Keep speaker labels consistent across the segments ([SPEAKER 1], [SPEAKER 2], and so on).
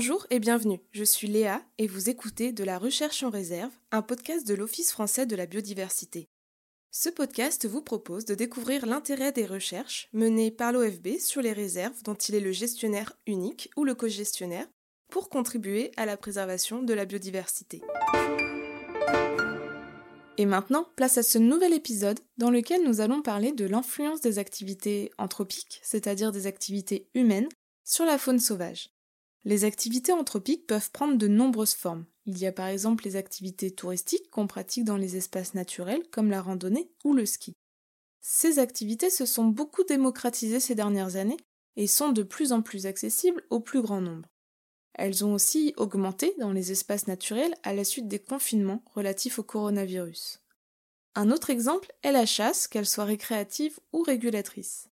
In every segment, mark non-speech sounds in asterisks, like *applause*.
[SPEAKER 1] Bonjour et bienvenue, je suis Léa et vous écoutez De la recherche en réserve, un podcast de l'Office français de la biodiversité. Ce podcast vous propose de découvrir l'intérêt des recherches menées par l'OFB sur les réserves dont il est le gestionnaire unique ou le co-gestionnaire pour contribuer à la préservation de la biodiversité. Et maintenant, place à ce nouvel épisode dans lequel nous allons parler de l'influence des activités anthropiques, c'est-à-dire des activités humaines, sur la faune sauvage. Les activités anthropiques peuvent prendre de nombreuses formes. Il y a par exemple les activités touristiques qu'on pratique dans les espaces naturels comme la randonnée ou le ski. Ces activités se sont beaucoup démocratisées ces dernières années et sont de plus en plus accessibles au plus grand nombre. Elles ont aussi augmenté dans les espaces naturels à la suite des confinements relatifs au coronavirus. Un autre exemple est la chasse, qu'elle soit récréative ou régulatrice.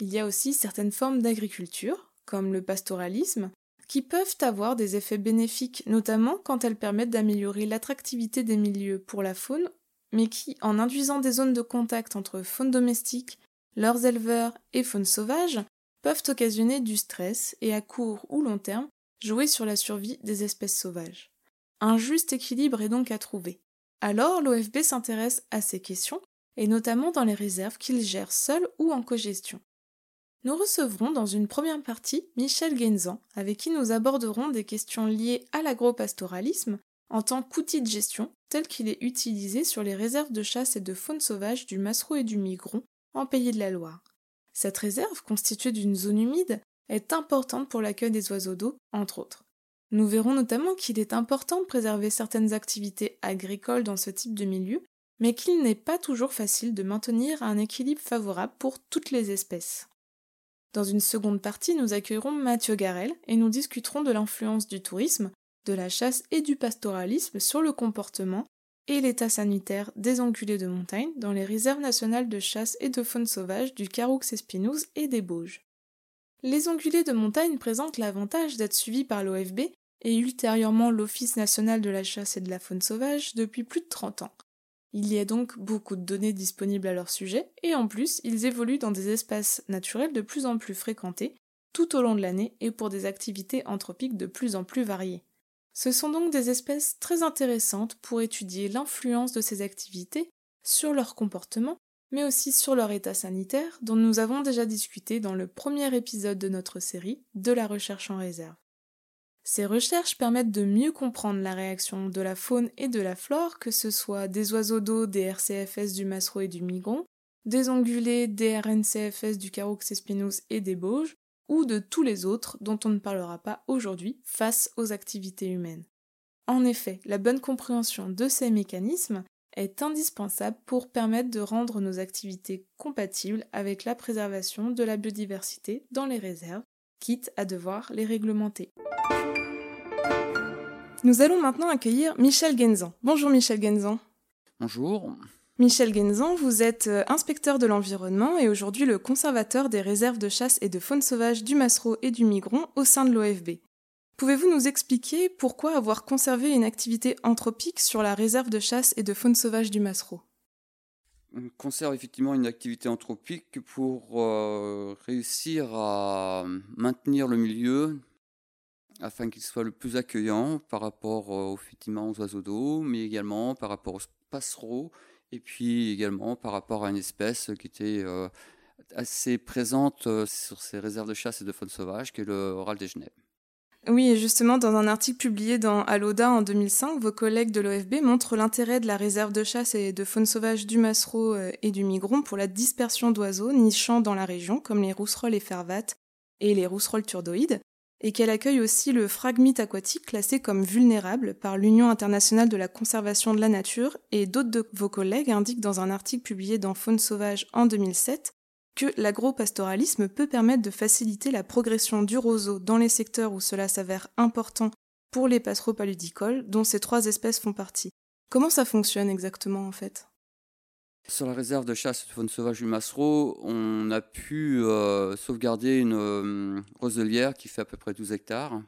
[SPEAKER 1] Il y a aussi certaines formes d'agriculture, comme le pastoralisme, qui peuvent avoir des effets bénéfiques, notamment quand elles permettent d'améliorer l'attractivité des milieux pour la faune, mais qui, en induisant des zones de contact entre faune domestique, leurs éleveurs et faune sauvage, peuvent occasionner du stress et à court ou long terme jouer sur la survie des espèces sauvages. Un juste équilibre est donc à trouver. Alors l'OFB s'intéresse à ces questions, et notamment dans les réserves qu'il gère seul ou en cogestion. Nous recevrons dans une première partie Michel Guenzan, avec qui nous aborderons des questions liées à l'agropastoralisme en tant qu'outil de gestion tel qu'il est utilisé sur les réserves de chasse et de faune sauvage du Massereau et du Migron en Pays de la Loire. Cette réserve, constituée d'une zone humide, est importante pour l'accueil des oiseaux d'eau, entre autres. Nous verrons notamment qu'il est important de préserver certaines activités agricoles dans ce type de milieu, mais qu'il n'est pas toujours facile de maintenir un équilibre favorable pour toutes les espèces. Dans une seconde partie, nous accueillerons Mathieu Garel et nous discuterons de l'influence du tourisme, de la chasse et du pastoralisme sur le comportement et l'état sanitaire des ongulés de montagne dans les réserves nationales de chasse et de faune sauvage du Caroux-Espinouse et des Bauges. Les ongulés de montagne présentent l'avantage d'être suivis par l'OFB et ultérieurement l'Office national de la chasse et de la faune sauvage depuis plus de 30 ans, il y a donc beaucoup de données disponibles à leur sujet, et en plus, ils évoluent dans des espaces naturels de plus en plus fréquentés, tout au long de l'année et pour des activités anthropiques de plus en plus variées. Ce sont donc des espèces très intéressantes pour étudier l'influence de ces activités sur leur comportement, mais aussi sur leur état sanitaire, dont nous avons déjà discuté dans le premier épisode de notre série de la recherche en réserve. Ces recherches permettent de mieux comprendre la réaction de la faune et de la flore, que ce soit des oiseaux d'eau des RCFS du Massereau et du Migron, des ongulés des RNCFS du Caroux-Espinouse et des Bauges, ou de tous les autres dont on ne parlera pas aujourd'hui face aux activités humaines. En effet, la bonne compréhension de ces mécanismes est indispensable pour permettre de rendre nos activités compatibles avec la préservation de la biodiversité dans les réserves, quitte à devoir les réglementer. Nous allons maintenant accueillir Michel Genzan. Bonjour Michel Genzan.
[SPEAKER 2] Bonjour.
[SPEAKER 1] Michel Genzan, vous êtes euh, inspecteur de l'environnement et aujourd'hui le conservateur des réserves de chasse et de faune sauvage du Massereau et du Migron au sein de l'OFB. Pouvez-vous nous expliquer pourquoi avoir conservé une activité anthropique sur la réserve de chasse et de faune sauvage du Massereau
[SPEAKER 2] conserve effectivement une activité anthropique pour euh, réussir à maintenir le milieu afin qu'il soit le plus accueillant par rapport euh, effectivement aux oiseaux d'eau, mais également par rapport aux passereaux, et puis également par rapport à une espèce qui était euh, assez présente sur ces réserves de chasse et de faune sauvage, qui est le râle des Genèves.
[SPEAKER 1] Oui, et justement, dans un article publié dans Aloda en 2005, vos collègues de l'OFB montrent l'intérêt de la réserve de chasse et de faune sauvage du Massereau et du Migron pour la dispersion d'oiseaux nichant dans la région, comme les rousserolles et fervates et les rousserolles turdoïdes, et qu'elle accueille aussi le phragmite aquatique classé comme vulnérable par l'Union internationale de la conservation de la nature et d'autres de vos collègues indiquent dans un article publié dans Faune sauvage en 2007 que l'agropastoralisme peut permettre de faciliter la progression du roseau dans les secteurs où cela s'avère important pour les passereaux paludicoles, dont ces trois espèces font partie. Comment ça fonctionne exactement en fait?
[SPEAKER 2] Sur la réserve de chasse de faune sauvage du Massereau, on a pu euh, sauvegarder une euh, roselière qui fait à peu près 12 hectares.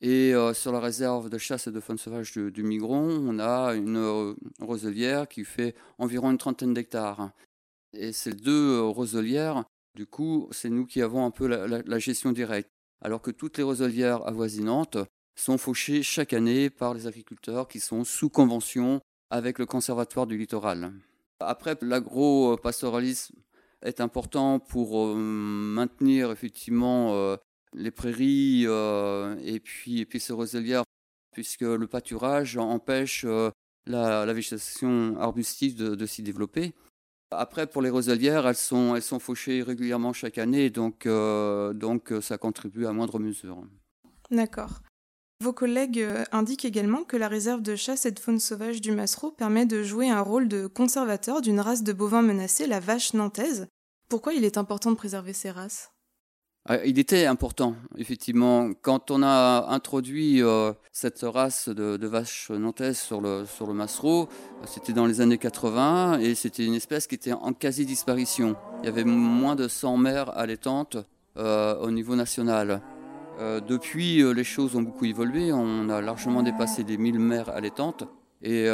[SPEAKER 2] Et euh, sur la réserve de chasse et de faune sauvage du, Migron, on a une roselière qui fait environ une trentaine d'hectares. Et ces deux roselières, du coup, c'est nous qui avons un peu la, gestion directe. alors que toutes les roselières avoisinantes sont fauchées chaque année par les agriculteurs qui sont sous convention avec le Conservatoire du littoral. Après, l'agro-pastoralisme est important pour maintenir effectivement les prairies et, puis, et puis ces roselières, puisque le pâturage empêche la, végétation arbustive de, s'y développer. Après, pour les roselières, elles sont, elles sont fauchées régulièrement chaque année, donc, donc ça contribue à moindre mesure.
[SPEAKER 1] D'accord. Vos collègues euh, indiquent également que la réserve de chasse et de faune sauvage du Massereau permet de jouer un rôle de conservateur d'une race de bovins menacés, la vache nantaise. Pourquoi il est important de préserver ces races?
[SPEAKER 2] Il était important, effectivement. Quand on a introduit euh, cette race de, vache nantaise sur le, sur le Massereau, c'était dans les années 80 et c'était une espèce qui était en quasi-disparition. Il y avait moins de 100 mères allaitantes euh, au niveau national. Euh, depuis, les choses ont beaucoup évolué. On a largement dépassé les 1000 mères allaitantes. Et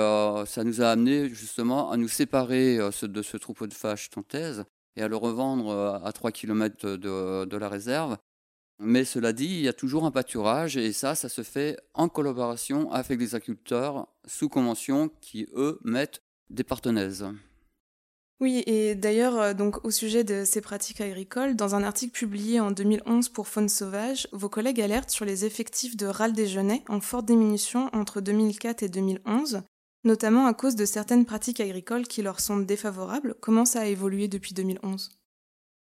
[SPEAKER 2] ça nous a amené justement à nous séparer de ce troupeau de vaches tantaises et à le revendre à 3 km de, la réserve. Mais cela dit, il y a toujours un pâturage et ça, ça se fait en collaboration avec les agriculteurs sous convention qui, eux, mettent des partenaises.
[SPEAKER 1] Oui, et d'ailleurs, euh, donc au sujet de ces pratiques agricoles, dans un article publié en 2011 pour Faune Sauvage, vos collègues alertent sur les effectifs de râle genêts en forte diminution entre 2004 et 2011, notamment à cause de certaines pratiques agricoles qui leur sont défavorables. Comment ça a évolué depuis 2011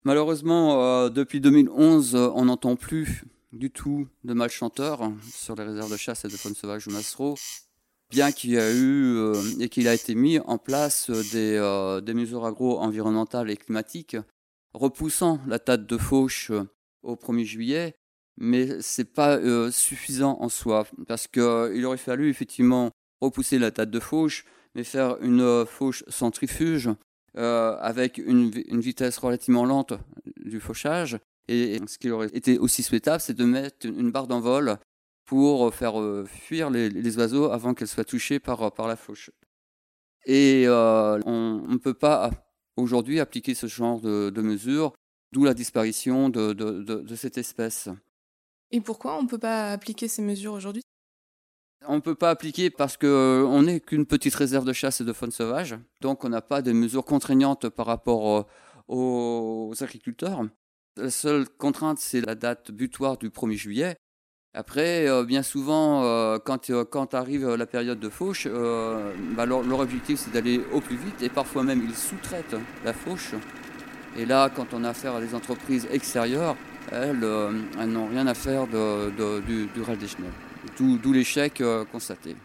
[SPEAKER 2] Malheureusement, euh, depuis 2011, euh, on n'entend plus du tout de malchanteurs sur les réserves de chasse et de faune sauvage ou Massereau bien qu'il y a eu euh, et qu'il a été mis en place des, des mesures agro-environnementales et climatiques repoussant la date de fauche au 1er juillet, mais c'est pas suffisant en soi parce qu'il aurait fallu effectivement repousser la date de fauche, mais faire une fauche centrifuge avec une, vitesse relativement lente du fauchage. Et ce qui aurait été aussi souhaitable, c'est de mettre une barre d'envol pour faire euh, fuir les, oiseaux avant qu'elles soient touchées par, euh, par la fauche. Et euh, on ne peut pas aujourd'hui appliquer ce genre de, mesures, d'où la disparition de, de, cette espèce.
[SPEAKER 1] Et pourquoi on ne peut pas appliquer ces mesures aujourd'hui?
[SPEAKER 2] On ne peut pas appliquer parce qu'on n'est qu'une petite réserve de chasse et de faune sauvage, donc on n'a pas de mesures contraignantes par rapport aux agriculteurs. La seule contrainte, c'est la date butoir du 1er juillet. Après, euh, bien souvent, euh, quand, euh, arrive la période de fauche, bah, leur, objectif c'est d'aller au plus vite et parfois même ils sous-traitent la fauche. Et là, quand on a affaire à des entreprises extérieures, elles, n'ont rien à faire du, du des chenilles. D'où l'échec constaté.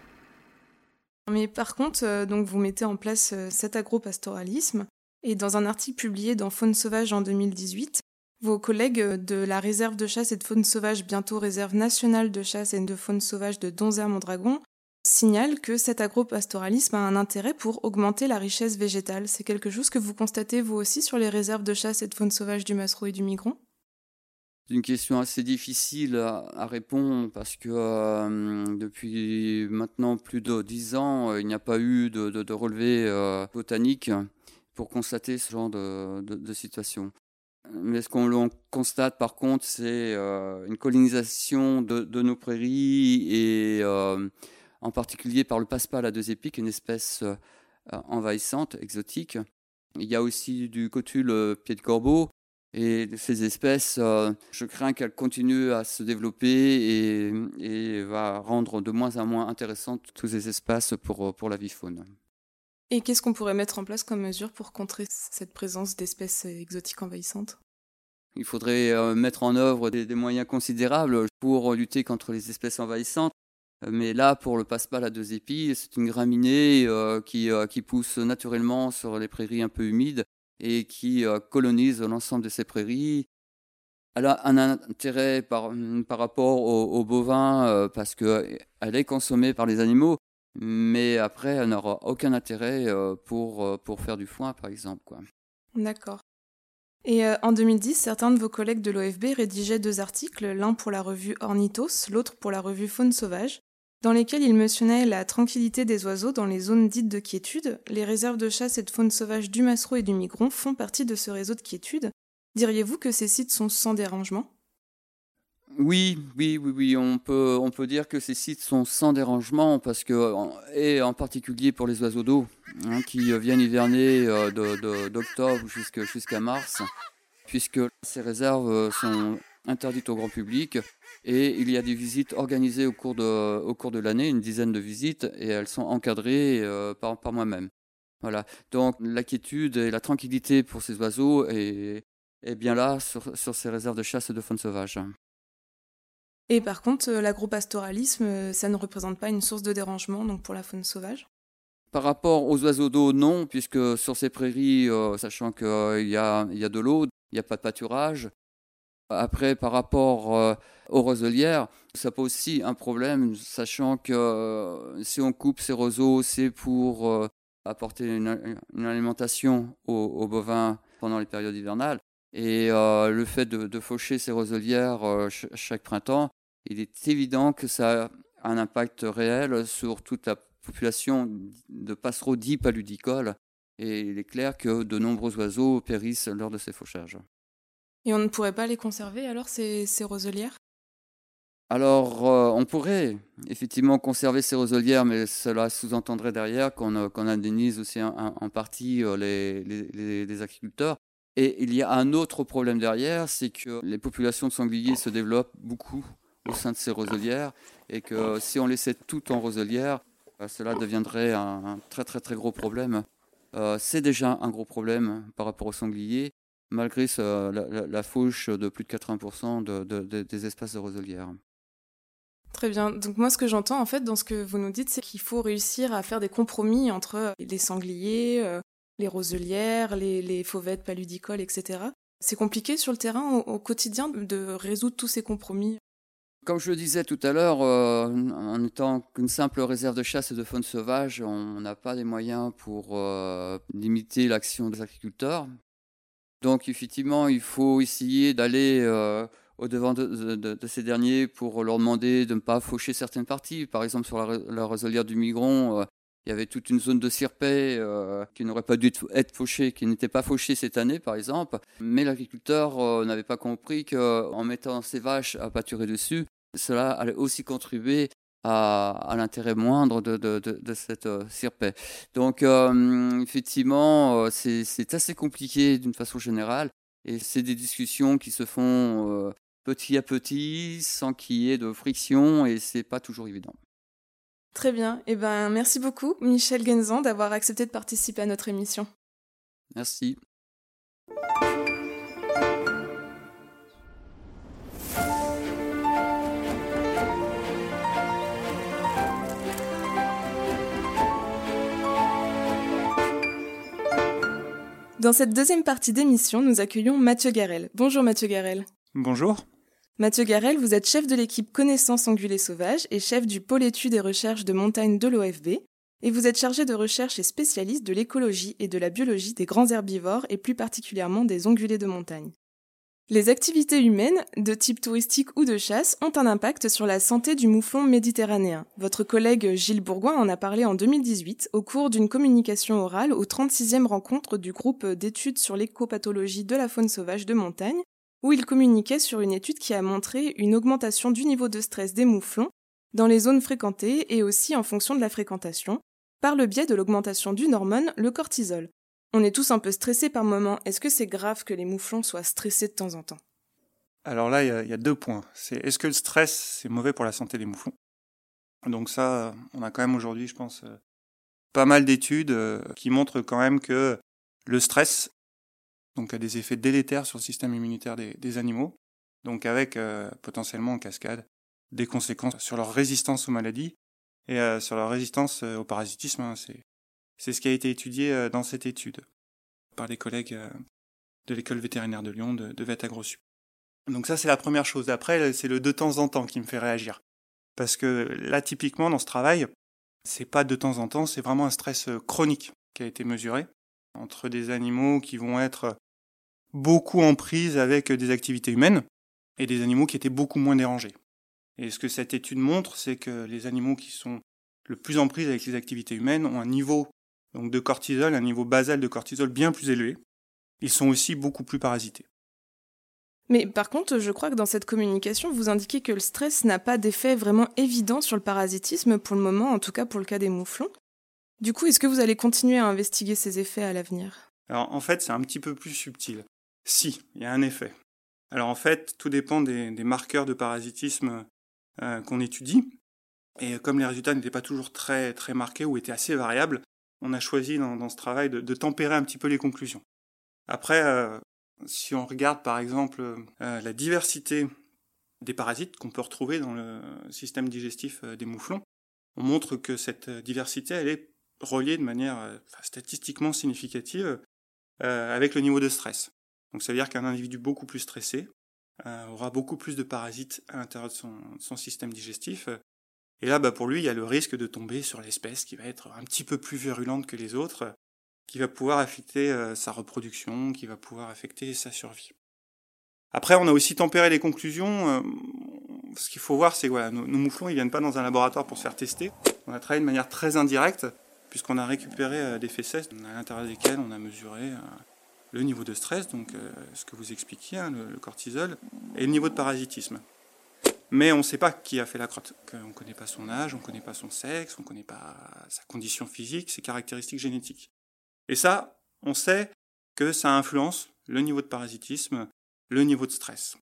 [SPEAKER 1] Mais par contre, donc vous mettez en place cet agropastoralisme et dans un article publié dans Faune sauvage en 2018, vos collègues de la réserve de chasse et de faune sauvage, bientôt réserve nationale de chasse et de faune sauvage de Donzère-Mondragon, signalent que cet agropastoralisme a un intérêt pour augmenter la richesse végétale. C'est quelque chose que vous constatez vous aussi sur les réserves de chasse et de faune sauvage du Massereau et du Migron?
[SPEAKER 2] C'est une question assez difficile à, répondre parce que euh, depuis maintenant plus de dix ans, euh, il n'y a pas eu de, relevé euh, botanique pour constater ce genre de situation. Mais ce qu'on constate par contre, c'est une colonisation de, nos prairies et en particulier par le passe-pal à deux épiques, une espèce envahissante, exotique. Il y a aussi du cotule pied de corbeau. Et ces espèces, je crains qu'elles continuent à se développer et, et, va rendre de moins en moins intéressantes tous ces espaces pour, pour la vie faune.
[SPEAKER 1] Et qu'est-ce qu'on pourrait mettre en place comme mesure pour contrer cette présence d'espèces exotiques envahissantes?
[SPEAKER 2] Il faudrait euh, mettre en œuvre des, moyens considérables pour lutter contre les espèces envahissantes. Euh, mais là, pour le passe-palle à deux épis, c'est une graminée euh, qui, qui, pousse naturellement sur les prairies un peu humides et qui colonise l'ensemble de ces prairies. Elle a un intérêt par, par rapport aux, bovins parce qu'elle est consommée par les animaux, mais après, elle n'aura aucun intérêt euh, pour, euh, pour faire du foin, par exemple.
[SPEAKER 1] D'accord. Et euh, en 2010, certains de vos collègues de l'OFB rédigeaient deux articles, l'un pour la revue Ornithos, l'autre pour la revue Faune Sauvage, dans lesquels ils mentionnaient la tranquillité des oiseaux dans les zones dites de quiétude. Les réserves de chasse et de faune sauvage du Massereau et du Migron font partie de ce réseau de quiétude. Diriez-vous que ces sites sont sans dérangement?
[SPEAKER 2] Oui, oui, oui, oui, on peut, on peut dire que ces sites sont sans dérangement parce que, et en particulier pour les oiseaux d'eau, hein, qui viennent hiverner euh, d'octobre jusqu'à mars, puisque ces réserves sont interdites au grand public et il y a des visites organisées au cours de, au cours de l'année, une dizaine de visites, et elles sont encadrées euh, par, par moi-même. Voilà. Donc l'inquiétude et la tranquillité pour ces oiseaux est, est bien là sur, sur ces réserves de chasse et de faune sauvage.
[SPEAKER 1] Et par contre, euh, l'agropastoralisme, euh, ça ne représente pas une source de dérangement donc pour la faune sauvage?
[SPEAKER 2] Par rapport aux oiseaux d'eau, non, puisque sur ces prairies, euh, sachant qu'il y, a, y a de l'eau, il n'y a pas de pâturage. Après, par rapport aux roselières, ça pose aussi un problème, sachant que si on coupe ces roseaux, c'est pour apporter une, alimentation aux, bovins pendant les périodes hivernales. Et le fait de, faucher ces roselières chaque printemps, il est évident que ça a un impact réel sur toute la population de passereaux dits paludicoles. Et il est clair que de nombreux oiseaux périssent lors de ces fauchages.
[SPEAKER 1] Et on ne pourrait pas les conserver alors, ces, ces roselières?
[SPEAKER 2] Alors, euh, on pourrait effectivement conserver ces roselières, mais cela sous-entendrait derrière qu'on euh, indemnise aussi en partie euh, les, les, agriculteurs. Et il y a un autre problème derrière, c'est que les populations de sangliers se développent beaucoup au sein de ces roselières et que si on laissait tout en roselière, euh, cela deviendrait un, très très très gros problème. C'est déjà un gros problème par rapport aux sangliers, malgré la, fauche de plus de 80% de, des espaces de roselière.
[SPEAKER 1] Très bien. Donc moi, ce que j'entends en fait dans ce que vous nous dites, c'est qu'il faut réussir à faire des compromis entre les sangliers, euh, les roselières, les, les fauvettes paludicoles, etc. C'est compliqué sur le terrain au quotidien de résoudre tous ces compromis?
[SPEAKER 2] Comme je le disais tout à l'heure, euh, en étant qu'une simple réserve de chasse et de faune sauvage, on n'a pas les moyens pour euh, limiter l'action des agriculteurs. Donc effectivement, il faut essayer d'aller euh, au-devant de, ces derniers pour leur demander de ne pas faucher certaines parties. Par exemple, sur la, la du Migron, il y avait toute une zone de cirpet qui n'aurait pas dû être fauchée, qui n'était pas fauchée cette année, par exemple. Mais l'agriculteur n'avait pas compris qu'en mettant ses vaches à pâturer dessus, cela allait aussi contribuer à, l'intérêt moindre de, de, cette euh, Donc, euh, effectivement, euh, c'est assez compliqué d'une façon générale. Et c'est des discussions qui se font petit à petit, sans qu'il y ait de friction, et c'est pas toujours évident.
[SPEAKER 1] Très bien. Eh ben, merci beaucoup, Michel Genzan, d'avoir accepté de participer à notre émission.
[SPEAKER 2] Merci.
[SPEAKER 1] Dans cette deuxième partie d'émission, nous accueillons Mathieu Garel. Bonjour Mathieu Garel.
[SPEAKER 3] Bonjour.
[SPEAKER 1] Mathieu Garel, vous êtes chef de l'équipe Connaissance Ongulés Sauvages et chef du pôle études et recherches de montagne de l'OFB. Et vous êtes chargé de recherche et spécialiste de l'écologie et de la biologie des grands herbivores et plus particulièrement des ongulés de montagne. Les activités humaines, de type touristique ou de chasse, ont un impact sur la santé du mouflon méditerranéen. Votre collègue Gilles Bourgoin en a parlé en 2018 au cours d'une communication orale aux 36e rencontres du groupe d'études sur l'écopathologie de la faune sauvage de montagne, où il communiquait sur une étude qui a montré une augmentation du niveau de stress des mouflons dans les zones fréquentées et aussi en fonction de la fréquentation, par le biais de l'augmentation d'une hormone, le cortisol. On est tous un peu stressés par moment. Est-ce que c'est grave que les mouflons soient stressés de temps en temps?
[SPEAKER 3] Alors là, il y, a deux points. C'est est-ce que le stress, c'est mauvais pour la santé des mouflons? Donc ça, on a quand même aujourd'hui, je pense, euh, pas mal d'études euh, qui montrent quand même que le stress donc, a des effets délétères sur le système immunitaire des, animaux, donc avec euh, potentiellement en cascade des conséquences sur leur résistance aux maladies et sur leur résistance au parasitisme. Hein. C'est ce qui a été étudié euh, dans cette étude par les collègues euh, de l'école vétérinaire de Lyon de, de. Donc ça, c'est la première chose. Après, c'est le de temps en temps qui me fait réagir. Parce que là, typiquement, dans ce travail, c'est pas de temps en temps, c'est vraiment un stress euh, chronique qui a été mesuré entre des animaux qui vont être beaucoup en prise avec des activités humaines et des animaux qui étaient beaucoup moins dérangés. Et ce que cette étude montre, c'est que les animaux qui sont le plus en prise avec les activités humaines ont un niveau donc de cortisol, un niveau basal de cortisol bien plus élevé. Ils sont aussi beaucoup plus parasités.
[SPEAKER 1] Mais par contre, je crois que dans cette communication, vous indiquez que le stress n'a pas d'effet vraiment évident sur le parasitisme pour le moment, en tout cas pour le cas des mouflons. Du coup, est-ce que vous allez continuer à investiguer ces effets à l'avenir?
[SPEAKER 3] Alors en fait, c'est un petit peu plus subtil. Si, il y a un effet. Alors en fait, tout dépend des, marqueurs de parasitisme euh, qu'on étudie. Et comme les résultats n'étaient pas toujours très, très marqués ou étaient assez variables, on a choisi dans, ce travail de, tempérer un petit peu les conclusions. Après, euh, si on regarde par exemple euh, la diversité des parasites qu'on peut retrouver dans le système digestif des mouflons, on montre que cette diversité, est reliée de manière statistiquement significative avec le niveau de stress. Donc ça veut dire qu'un individu beaucoup plus stressé euh, aura beaucoup plus de parasites à l'intérieur de son, système digestif. Et là, bah, pour lui, il y a le risque de tomber sur l'espèce qui va être un petit peu plus virulente que les autres, qui va pouvoir affecter euh, sa reproduction, qui va pouvoir affecter sa survie. Après, on a aussi tempéré les conclusions. Euh, ce qu'il faut voir, c'est que nos, mouflons, ils viennent pas dans un laboratoire pour se faire tester. On a travaillé de manière très indirecte, puisqu'on a récupéré des fesses à l'intérieur desquelles on a mesuré le niveau de stress, donc euh, ce que vous expliquiez, hein, le, cortisol, et le niveau de parasitisme. Mais on ne sait pas qui a fait la crotte. On ne connaît pas son âge, on ne connaît pas son sexe, on ne connaît pas sa condition physique, ses caractéristiques génétiques. Et ça, on sait que ça influence le niveau de parasitisme, le niveau de stress.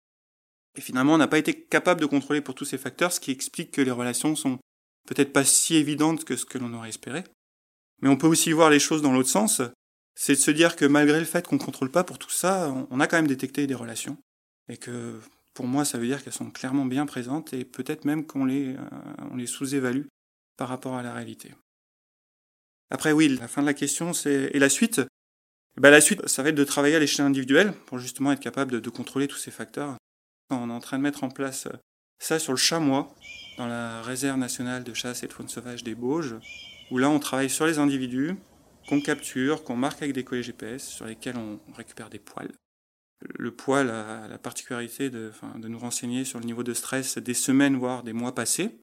[SPEAKER 3] Et finalement, on n'a pas été capable de contrôler pour tous ces facteurs, ce qui explique que les relations sont peut-être pas si évidentes que ce que l'on aurait espéré. Mais on peut aussi voir les choses dans l'autre sens, c'est de se dire que malgré le fait qu'on ne contrôle pas pour tout ça, on a quand même détecté des relations. Et que pour moi, ça veut dire qu'elles sont clairement bien présentes et peut-être même qu'on les, euh, les sous-évalue par rapport à la réalité. Après, oui, la fin de la question, c'est. Et la suite? Ben, La suite, ça va être de travailler à l'échelle individuelle pour justement être capable de, contrôler tous ces facteurs. On est en train de mettre en place ça sur le chamois, dans la réserve nationale de chasse et de faune sauvage des Bauges, où là, on travaille sur les individus, qu'on capture, qu'on marque avec des collets GPS sur lesquels on récupère des poils. Le poil a la particularité de, nous renseigner sur le niveau de stress des semaines, voire des mois passés.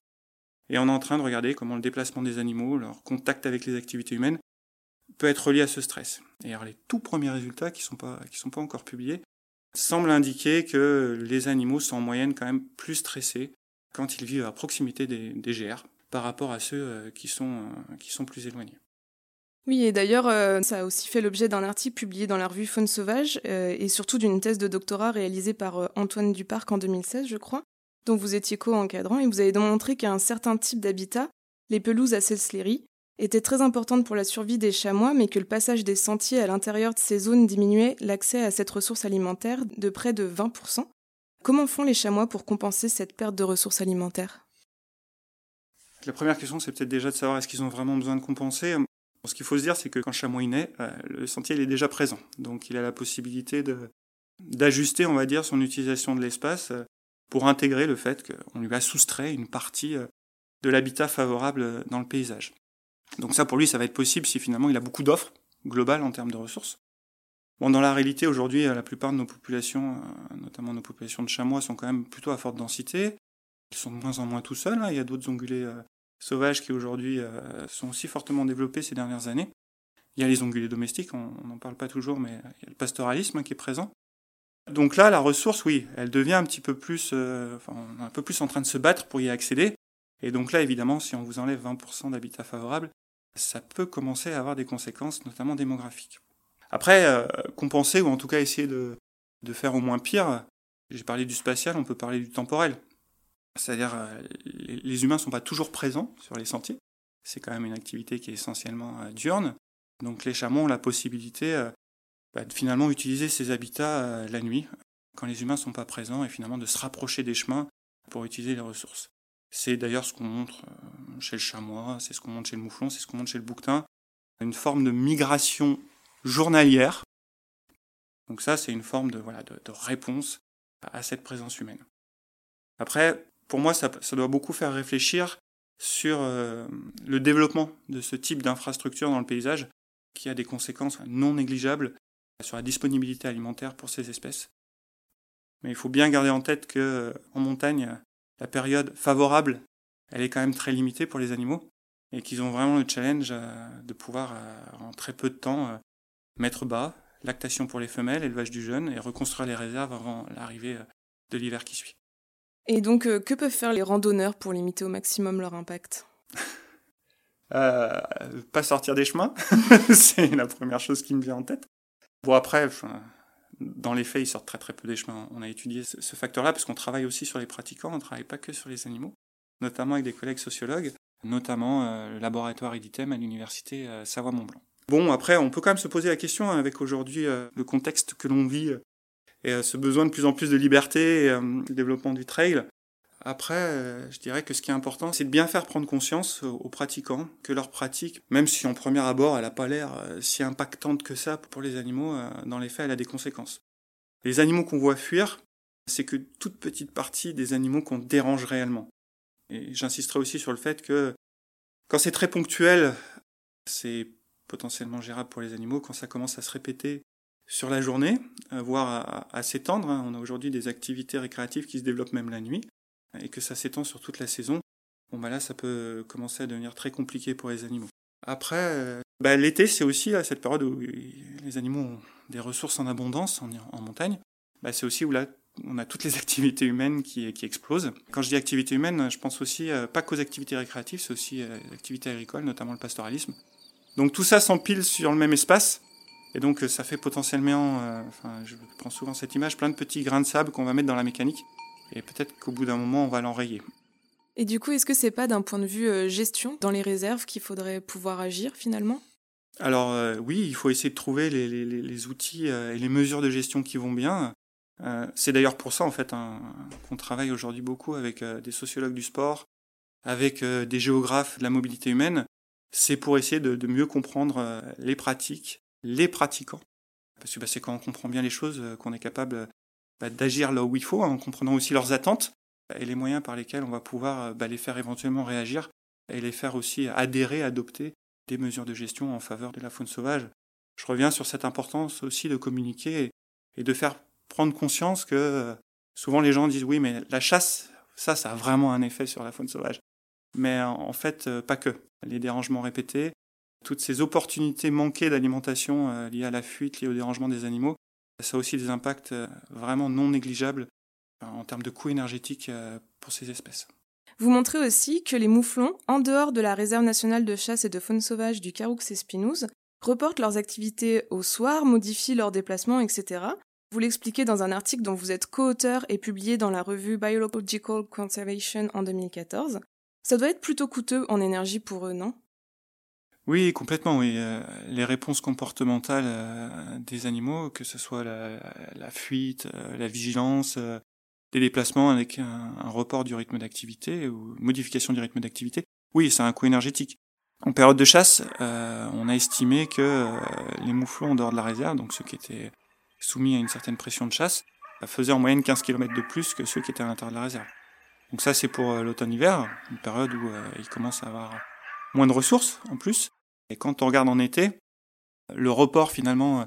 [SPEAKER 3] Et on est en train de regarder comment le déplacement des animaux, leur contact avec les activités humaines, peut être relié à ce stress. Et alors les tout premiers résultats, qui ne sont, pas, encore publiés, semblent indiquer que les animaux sont en moyenne quand même plus stressés quand ils vivent à proximité des, des GR par rapport à ceux euh, euh, qui sont plus éloignés.
[SPEAKER 1] Oui, et d'ailleurs, euh, ça a aussi fait l'objet d'un article publié dans la revue Faune Sauvage euh, et surtout d'une thèse de doctorat réalisée par euh, Antoine Duparc en 2016, je crois, dont vous étiez co-encadrant et vous avez démontré qu'un certain type d'habitat, les pelouses à selcerie, était très importante pour la survie des chamois, mais que le passage des sentiers à l'intérieur de ces zones diminuait l'accès à cette ressource alimentaire de près de 20%. Comment font les chamois pour compenser cette perte de ressources alimentaires?
[SPEAKER 3] La première question, c'est peut-être déjà de savoir est-ce qu'ils ont vraiment besoin de compenser. Ce qu'il faut se dire, c'est que quand le chamois naît, euh, le sentier il est déjà présent. Donc il a la possibilité d'ajuster, on va dire, son utilisation de l'espace euh, pour intégrer le fait qu'on lui a soustrait une partie euh, de l'habitat favorable dans le paysage. Donc ça, pour lui, ça va être possible si finalement il a beaucoup d'offres globales en termes de ressources. Bon, dans la réalité, aujourd'hui, la plupart de nos populations, notamment nos populations de chamois, sont quand même plutôt à forte densité. Ils sont de moins en moins tout seuls. Hein. Il y a d'autres ongulés sauvages qui aujourd'hui euh, sont aussi fortement développés ces dernières années. Il y a les ongulés domestiques, on n'en parle pas toujours, mais il y a le pastoralisme qui est présent. Donc là, la ressource, oui, elle devient un petit peu plus, euh, enfin, un peu plus en train de se battre pour y accéder. Et donc là, évidemment, si on vous enlève 20% d'habitat favorable, ça peut commencer à avoir des conséquences, notamment démographiques. Après, euh, compenser ou en tout cas essayer de faire au moins pire, j'ai parlé du spatial, on peut parler du temporel. C'est-à-dire, euh, les humains ne sont pas toujours présents sur les sentiers. C'est quand même une activité qui est essentiellement euh, diurne. Donc les chameaux ont la possibilité euh, bah, de finalement utiliser ces habitats la nuit, quand les humains ne sont pas présents, et finalement de se rapprocher des chemins pour utiliser les ressources. C'est d'ailleurs ce qu'on montre chez le chamois, c'est ce qu'on montre chez le mouflon, c'est ce qu'on montre chez le bouquetin. Une forme de migration journalière. Donc ça, c'est une forme de, de réponse à cette présence humaine. Après, pour moi, ça, doit beaucoup faire réfléchir sur euh, le développement de ce type d'infrastructure dans le paysage, qui a des conséquences non négligeables sur la disponibilité alimentaire pour ces espèces. Mais il faut bien garder en tête que en montagne, la période favorable, elle est quand même très limitée pour les animaux, et qu'ils ont vraiment le challenge euh, de pouvoir, euh, en très peu de temps, mettre bas lactation pour les femelles, élevage du jeune et reconstruire les réserves avant l'arrivée de l'hiver qui suit.
[SPEAKER 1] Et donc, que peuvent faire les randonneurs pour limiter au maximum leur impact?
[SPEAKER 3] Euh, Pas sortir des chemins, *laughs* c'est la première chose qui me vient en tête. Bon, après, dans les faits, ils sortent très très peu des chemins. On a étudié ce, facteur-là parce qu'on travaille aussi sur les pratiquants, on ne travaille pas que sur les animaux, notamment avec des collègues sociologues, notamment euh, le laboratoire IDITEM à l'université euh, Savoie-Mont-Blanc. Bon, après, on peut quand même se poser la question avec aujourd'hui euh, le contexte que l'on vit et ce besoin de plus en plus de liberté et le développement du trail. Après, je dirais que ce qui est important, c'est de bien faire prendre conscience aux pratiquants que leur pratique, même si en premier abord elle n'a pas l'air si impactante que ça pour les animaux, dans les faits elle a des conséquences. Les animaux qu'on voit fuir, c'est que toute petite partie des animaux qu'on dérange réellement. Et j'insisterai aussi sur le fait que quand c'est très ponctuel, c'est potentiellement gérable pour les animaux. Quand ça commence à se répéter sur la journée, euh, voire à, s'étendre, hein, on a aujourd'hui des activités récréatives qui se développent même la nuit, et que ça s'étend sur toute la saison, bon bah là ça peut commencer à devenir très compliqué pour les animaux. Après, euh, bah, l'été c'est aussi cette période où les animaux ont des ressources en abondance en, montagne. Bah, c'est aussi où là on a toutes les *laughs* activités humaines qui, explosent. Quand je dis activités humaines, je pense aussi euh, pas qu'aux activités récréatives, c'est aussi euh, activités agricoles, notamment le pastoralisme. Donc tout ça s'empile sur le même espace, et donc euh, ça fait potentiellement, enfin je prends souvent cette image, plein de petits grains de sable qu'on va mettre dans la mécanique, et peut-être qu'au bout d'un moment on va l'enrayer.
[SPEAKER 1] Et du coup, est-ce que c'est pas d'un point de vue gestion dans les réserves qu'il faudrait pouvoir agir finalement?
[SPEAKER 3] Alors oui, il faut essayer de trouver les, les, les outils et les mesures de gestion qui vont bien. Euh, c'est d'ailleurs pour ça en fait qu'on travaille aujourd'hui beaucoup avec euh, des sociologues du sport, avec euh, des géographes de la mobilité humaine. C'est pour essayer de, mieux comprendre les pratiques, les pratiquants. Parce que bah, c'est quand on comprend bien les choses qu'on est capable bah, d'agir là où il faut, hein, en comprenant aussi leurs attentes et les moyens par lesquels on va pouvoir bah, les faire éventuellement réagir et les faire aussi adhérer, adopter des mesures de gestion en faveur de la faune sauvage. Je reviens sur cette importance aussi de communiquer et de faire prendre conscience que euh, souvent les gens disent oui, mais la chasse, ça, ça a vraiment un effet sur la faune sauvage. Mais en fait, euh, pas que. Les dérangements répétés, toutes ces opportunités manquées d'alimentation euh, liées à la fuite, liées au dérangement des animaux, ça a aussi des impacts vraiment non négligeables en termes de coûts énergétiques pour ces espèces.
[SPEAKER 1] Vous montrez aussi que les mouflons, en dehors de la réserve nationale de chasse et de faune sauvage du Caroux-Espinouse, reportent leurs activités au soir, modifient leurs déplacements, etc. Vous l'expliquez dans un article dont vous êtes co-auteur et publié dans la revue Biological Conservation en 2014. Ça doit être plutôt coûteux en énergie pour eux, non?
[SPEAKER 3] Oui, complètement, oui. Euh, les réponses comportementales euh, des animaux, que ce soit la, fuite, euh, la vigilance, les déplacements avec un, report du rythme d'activité ou modification du rythme d'activité, oui, c'est un coût énergétique. En période de chasse, on a estimé que les mouflons en dehors de la réserve, donc ceux qui étaient soumis à une certaine pression de chasse, faisaient en moyenne 15 km de plus que ceux qui étaient à l'intérieur de la réserve. Donc ça c'est pour euh, l'automne-hiver, une période où euh, ils commencent à avoir moins de ressources en plus. Et quand on regarde en été, le report finalement euh,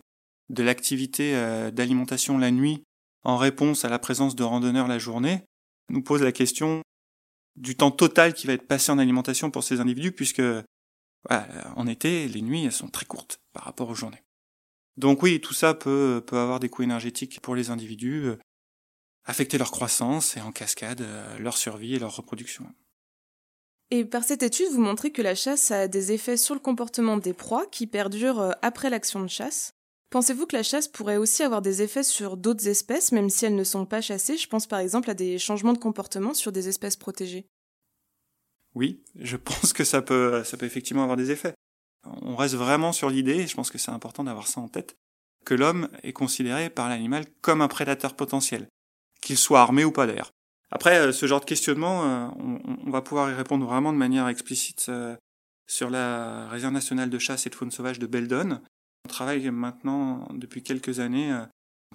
[SPEAKER 3] de l'activité d'alimentation la nuit en réponse à la présence de randonneurs la journée nous pose la question du temps total qui va être passé en alimentation pour ces individus, puisque en été, les nuits sont très courtes par rapport aux journées. Donc oui, tout ça peut, peut avoir des coûts énergétiques pour les individus, euh, affecter leur croissance et en cascade euh, leur survie et leur reproduction.
[SPEAKER 1] Et par cette étude, vous montrez que la chasse a des effets sur le comportement des proies qui perdurent euh, après l'action de chasse. Pensez-vous que la chasse pourrait aussi avoir des effets sur d'autres espèces, même si elles ne sont pas chassées? Je pense par exemple à des changements de comportement sur des espèces protégées.
[SPEAKER 3] Oui, je *laughs* pense que ça peut, ça peut effectivement avoir des effets on reste vraiment sur l'idée, et je pense que c'est important d'avoir ça en tête, que l'homme est considéré par l'animal comme un prédateur potentiel, qu'il soit armé ou pas d'ailleurs. Après, euh, ce genre de questionnement, euh, on, va pouvoir y répondre vraiment de manière explicite euh, sur la réserve nationale de chasse et de faune sauvage de Beldon. On travaille maintenant depuis quelques années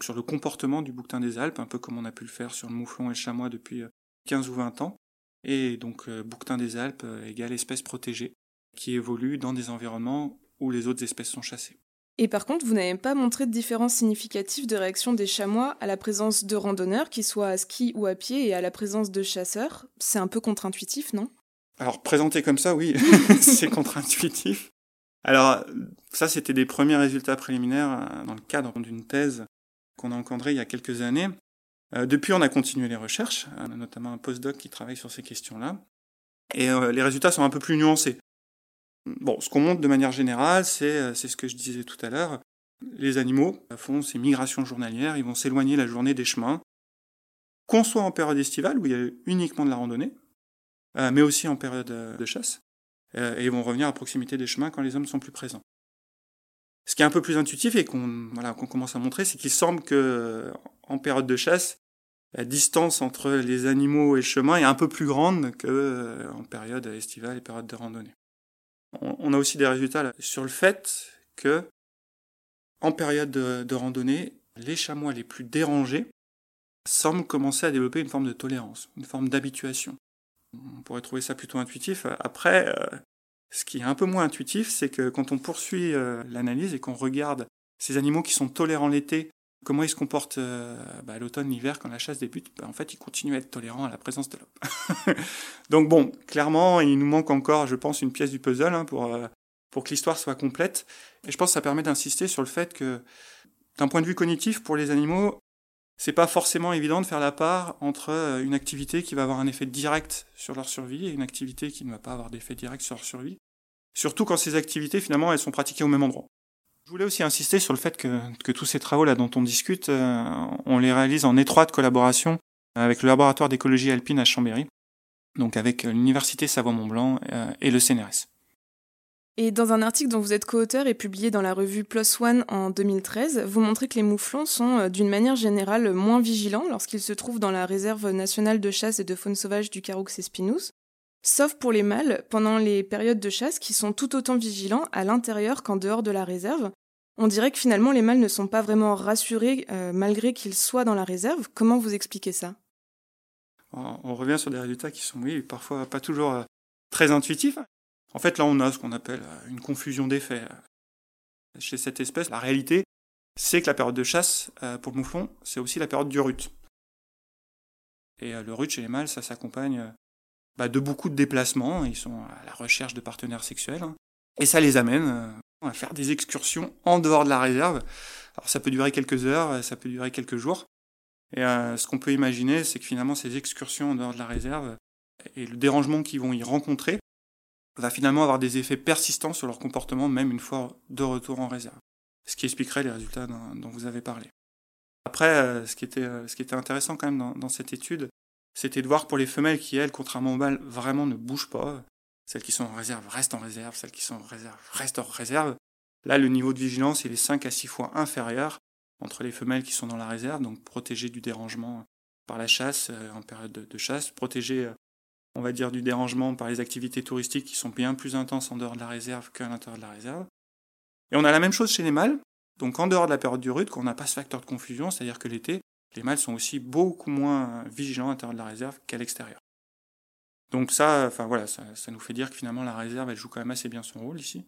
[SPEAKER 3] sur le comportement du bouquetin des Alpes, un peu comme on a pu le faire sur le mouflon et le chamois depuis 15 ou 20 ans. Et donc, bouquetin des Alpes égale espèce protégée qui évoluent dans des environnements où les autres espèces sont chassées.
[SPEAKER 1] Et par contre, vous n'avez pas montré de différence significative de réaction des chamois à la présence de randonneurs, qu'ils soient à ski ou à pied, et à la présence de chasseurs. C'est un peu contre-intuitif, non?
[SPEAKER 3] Alors, présenté comme ça, oui, *laughs* *laughs* c'est contre-intuitif. Alors, ça, c'était des premiers résultats préliminaires dans le cadre d'une thèse qu'on a encadrée il y a quelques années. depuis, on a continué les recherches, on a notamment un postdoc qui travaille sur ces questions-là. Et les résultats sont un peu plus nuancés. Bon, ce qu'on montre de manière générale, c'est ce que je disais tout à l'heure. Les animaux font ces migrations journalières, ils vont s'éloigner la journée des chemins, qu'on soit en période estivale où il y a uniquement de la randonnée, euh, mais aussi en période euh, de chasse, euh, et ils vont revenir à proximité des chemins quand les hommes sont plus présents. Ce qui est un peu plus intuitif et qu'on commence à montrer, c'est qu'il semble que en période de chasse, la distance entre les animaux et le chemin est un peu plus grande qu'en période estivale et période de randonnée. On, a aussi des résultats sur le fait que en période de, randonnée, les chamois les plus dérangés semblent commencer à développer une forme de tolérance, une forme d'habituation. On pourrait trouver ça plutôt intuitif. Après, euh, ce qui est un peu moins intuitif, c'est que quand on poursuit euh, l'analyse et qu'on regarde ces animaux qui sont tolérants l'été, comment ils se comportent euh, bah, l'automne, l'hiver, quand la chasse débute, bah, en fait, ils continuent à être tolérants à la présence de l'homme. *laughs* Donc bon, clairement, il nous manque encore, je pense, une pièce du puzzle hein, pour pour que l'histoire soit complète. Et je pense que ça permet d'insister sur le fait que, d'un point de vue cognitif, pour les animaux, c'est pas forcément évident de faire la part entre euh, une activité qui va avoir un effet direct sur leur survie et une activité qui ne va pas avoir d'effet direct sur leur survie. Surtout quand ces activités, finalement, elles sont pratiquées au même endroit. Je voulais aussi insister sur le fait que, tous ces travaux là dont on discute, euh, on les réalise en étroite collaboration avec le laboratoire d'écologie alpine à Chambéry, donc avec euh, l'université Savoie-Mont-Blanc et le CNRS.
[SPEAKER 1] Et dans un article dont vous êtes co-auteur et publié dans la revue PLOS ONE en 2013, vous montrez que les mouflons sont euh, d'une manière générale moins vigilants lorsqu'ils se trouvent dans la réserve nationale de chasse et de faune sauvage du Caroux espinous, sauf pour les mâles pendant les périodes de chasse qui sont tout autant vigilants à l'intérieur qu'en dehors de la réserve. On dirait que finalement les mâles ne sont pas vraiment rassurés euh, malgré qu'ils soient dans la réserve. Comment vous expliquez ça?
[SPEAKER 3] On revient sur des résultats qui sont, parfois pas toujours euh, très intuitifs. En fait, là, on a ce qu'on appelle euh, une confusion d'effets. Chez cette espèce, la réalité, c'est que la période de chasse, pour le mouflon, c'est aussi la période du rut. Et le rut chez les mâles, ça s'accompagne bah, de beaucoup de déplacements. Ils sont à la recherche de partenaires sexuels. Hein. Et ça les amène à faire des excursions en dehors de la réserve. Alors ça peut durer quelques heures, ça peut durer quelques jours. Et ce qu'on peut imaginer, c'est que finalement ces excursions en dehors de la réserve et le dérangement qu'ils vont y rencontrer va finalement avoir des effets persistants sur leur comportement même une fois de retour en réserve. Ce qui expliquerait les résultats dont, vous avez parlé. Après, euh, ce qui était, euh, ce qui était intéressant quand même dans, cette étude, c'était de voir pour les femelles qui, elles, contrairement aux mâles, vraiment ne bougent pas. Celles qui sont en réserve restent en réserve, celles qui sont en réserve restent en réserve. Là, le niveau de vigilance il est 5 à 6 fois inférieur entre les femelles qui sont dans la réserve, donc protégées du dérangement par la chasse euh, en période de, chasse, protégées on va dire, du dérangement par les activités touristiques qui sont bien plus intenses en dehors de la réserve qu'à l'intérieur de la réserve. Et on a la même chose chez les mâles, donc en dehors de la période du rut, qu'on n'a pas ce facteur de confusion, c'est-à-dire que l'été, les mâles sont aussi beaucoup moins vigilants à l'intérieur de la réserve qu'à l'extérieur. Donc ça, enfin voilà, ça, nous fait dire que finalement la réserve, elle joue quand même assez bien son rôle ici,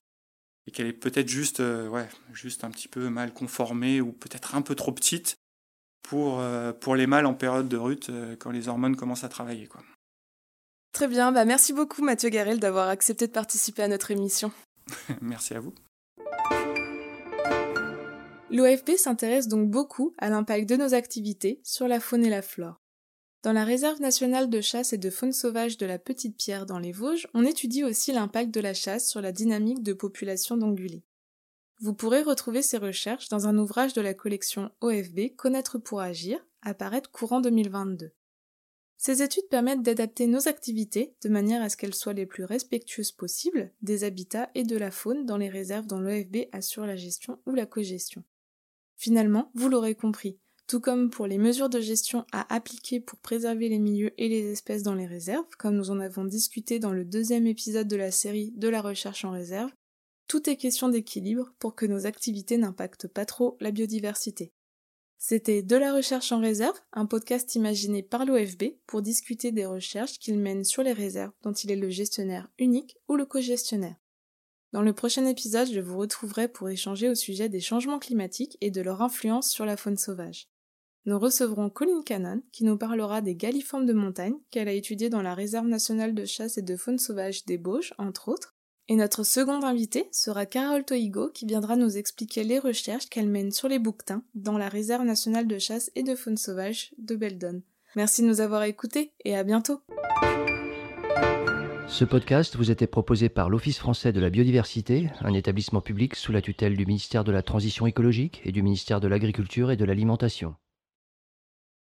[SPEAKER 3] et qu'elle est peut-être juste, euh, ouais, juste un petit peu mal conformée ou peut-être un peu trop petite pour, euh, pour les mâles en période de rut euh, quand les hormones commencent à travailler, quoi.
[SPEAKER 1] Très bien, bah merci beaucoup Mathieu Garel d'avoir accepté de participer à notre émission. *laughs*
[SPEAKER 3] merci à vous.
[SPEAKER 1] L'OFB s'intéresse donc beaucoup à l'impact de nos activités sur la faune et la flore. Dans la réserve nationale de chasse et de faune sauvage de la Petite Pierre dans les Vosges, on étudie aussi l'impact de la chasse sur la dynamique de population d'ongulés. Vous pourrez retrouver ces recherches dans un ouvrage de la collection OFB Connaître pour agir, apparaître courant 2022. Ces études permettent d'adapter nos activités de manière à ce qu'elles soient les plus respectueuses possibles des habitats et de la faune dans les réserves dont l'OFB assure la gestion ou la cogestion. Finalement, vous l'aurez compris, tout comme pour les mesures de gestion à appliquer pour préserver les milieux et les espèces dans les réserves, comme nous en avons discuté dans le deuxième épisode de la série de la recherche en réserve, tout est question d'équilibre pour que nos activités n'impactent pas trop la biodiversité. C'était De la recherche en réserve, un podcast imaginé par l'OFB pour discuter des recherches qu'il mène sur les réserves dont il est le gestionnaire unique ou le co-gestionnaire. Dans le prochain épisode, je vous retrouverai pour échanger au sujet des changements climatiques et de leur influence sur la faune sauvage. Nous recevrons Colin Cannon qui nous parlera des galliformes de montagne qu'elle a étudiées dans la réserve nationale de chasse et de faune sauvage des Bauges, entre autres, Et notre seconde invitée sera Carole Toigo qui viendra nous expliquer les recherches qu'elle mène sur les bouquetins dans la réserve nationale de chasse et de faune sauvage de Beldon. Merci de nous avoir écoutés et à bientôt.
[SPEAKER 4] Ce podcast vous était proposé par l'Office français de la biodiversité, un établissement public sous la tutelle du ministère de la Transition écologique et du ministère de l'Agriculture et de l'Alimentation.